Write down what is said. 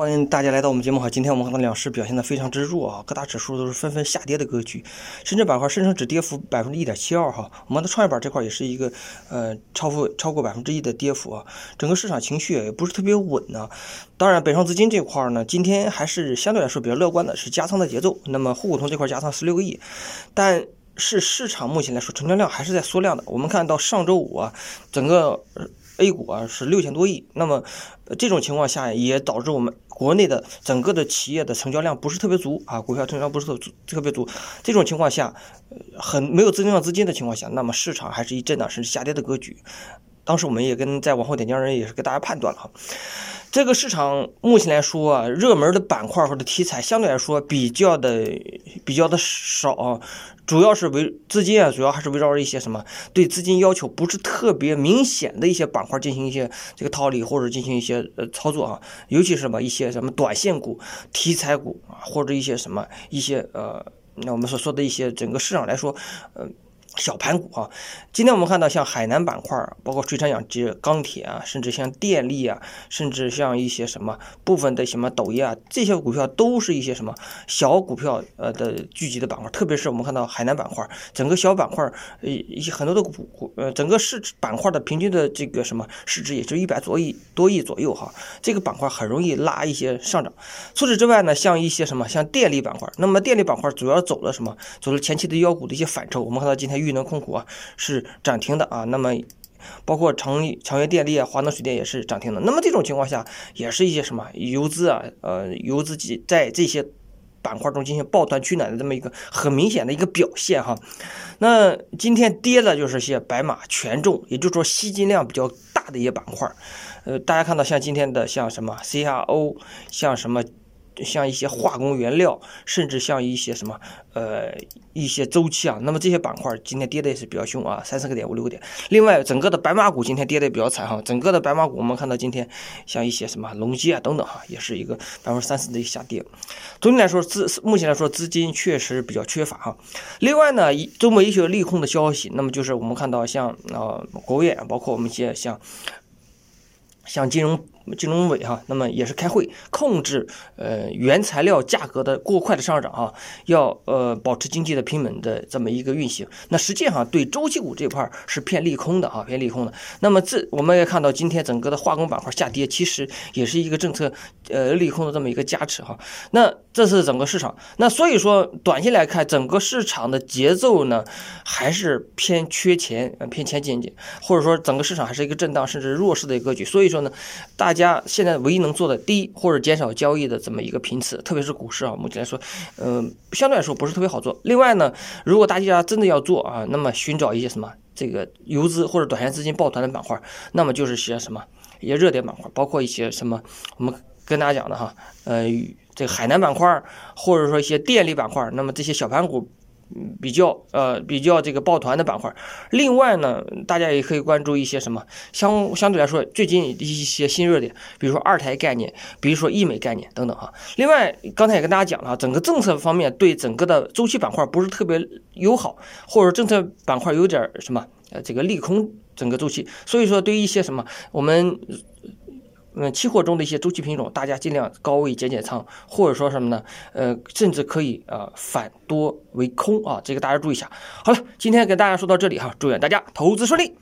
欢迎大家来到我们节目哈。今天我们看到两市表现的非常之弱啊，各大指数都是纷纷下跌的格局。深圳板块深成指跌幅百分之一点七二哈，我们的创业板这块也是一个呃超幅超过百分之一的跌幅啊。整个市场情绪也不是特别稳呢。当然，北上资金这块呢，今天还是相对来说比较乐观的，是加仓的节奏。那么沪股通这块加仓十六个亿，但是市场目前来说成交量还是在缩量的。我们看到上周五啊，整个。A 股啊是六千多亿，那么这种情况下也导致我们国内的整个的企业的成交量不是特别足啊，股票成交量不是特特别足。这种情况下，很没有增量资金的情况下，那么市场还是一震荡甚至下跌的格局。当时我们也跟在往后点将人也是给大家判断了哈。这个市场目前来说啊，热门的板块或者题材相对来说比较的比较的少，主要是围资金啊，主要还是围绕着一些什么对资金要求不是特别明显的一些板块进行一些这个套利或者进行一些呃操作啊，尤其是什么一些什么短线股、题材股啊，或者一些什么一些呃，那我们所说的一些整个市场来说，呃。小盘股啊，今天我们看到像海南板块，包括水产养殖、钢铁啊，甚至像电力啊，甚至像一些什么部分的什么抖音啊，这些股票都是一些什么小股票呃的聚集的板块。特别是我们看到海南板块，整个小板块呃一些很多的股股呃整个市值板块的平均的这个什么市值也就一百多亿多亿左右哈，这个板块很容易拉一些上涨。除此之外呢，像一些什么像电力板块，那么电力板块主要走了什么？走了前期的妖股的一些反抽。我们看到今天。裕能控股啊是涨停的啊，那么包括长长源电力啊、华能水电也是涨停的。那么这种情况下，也是一些什么游资啊，呃，游资在这些板块中进行抱团取暖的这么一个很明显的一个表现哈。那今天跌的就是些白马权重，也就是说吸金量比较大的一些板块。呃，大家看到像今天的像什么 CRO，像什么。像一些化工原料，甚至像一些什么呃一些周期啊，那么这些板块今天跌的也是比较凶啊，三四个点五六个点。另外，整个的白马股今天跌的也比较惨哈，整个的白马股我们看到今天像一些什么隆基啊等等哈，也是一个百分之三四的一个下跌。总体来说，资目前来说资金确实比较缺乏哈。另外呢，周末一些利空的消息，那么就是我们看到像啊国务院，包括我们一些像像金融。金融委哈，那么也是开会控制呃原材料价格的过快的上涨哈，要呃保持经济的平稳的这么一个运行。那实际上对周期股这块是偏利空的哈，偏利空的。那么这我们也看到今天整个的化工板块下跌，其实也是一个政策呃利空的这么一个加持哈。那这是整个市场。那所以说短期来看，整个市场的节奏呢还是偏缺钱，偏钱紧紧，或者说整个市场还是一个震荡甚至弱势的一个格局。所以说呢，大家。家现在唯一能做的，第一或者减少交易的这么一个频次，特别是股市啊，目前来说，嗯，相对来说不是特别好做。另外呢，如果大家真的要做啊，那么寻找一些什么这个游资或者短线资金抱团的板块，那么就是些什么一些热点板块，包括一些什么我们跟大家讲的哈，呃，这个海南板块，或者说一些电力板块，那么这些小盘股。比较呃比较这个抱团的板块，另外呢，大家也可以关注一些什么相相对来说最近一些新热点，比如说二胎概念，比如说医美概念等等哈。另外，刚才也跟大家讲了，整个政策方面对整个的周期板块不是特别友好，或者政策板块有点什么呃这个利空整个周期，所以说对于一些什么我们。嗯，期货中的一些周期品种，大家尽量高位减减仓，或者说什么呢？呃，甚至可以呃反多为空啊，这个大家注意一下。好了，今天给大家说到这里哈，祝愿大家投资顺利。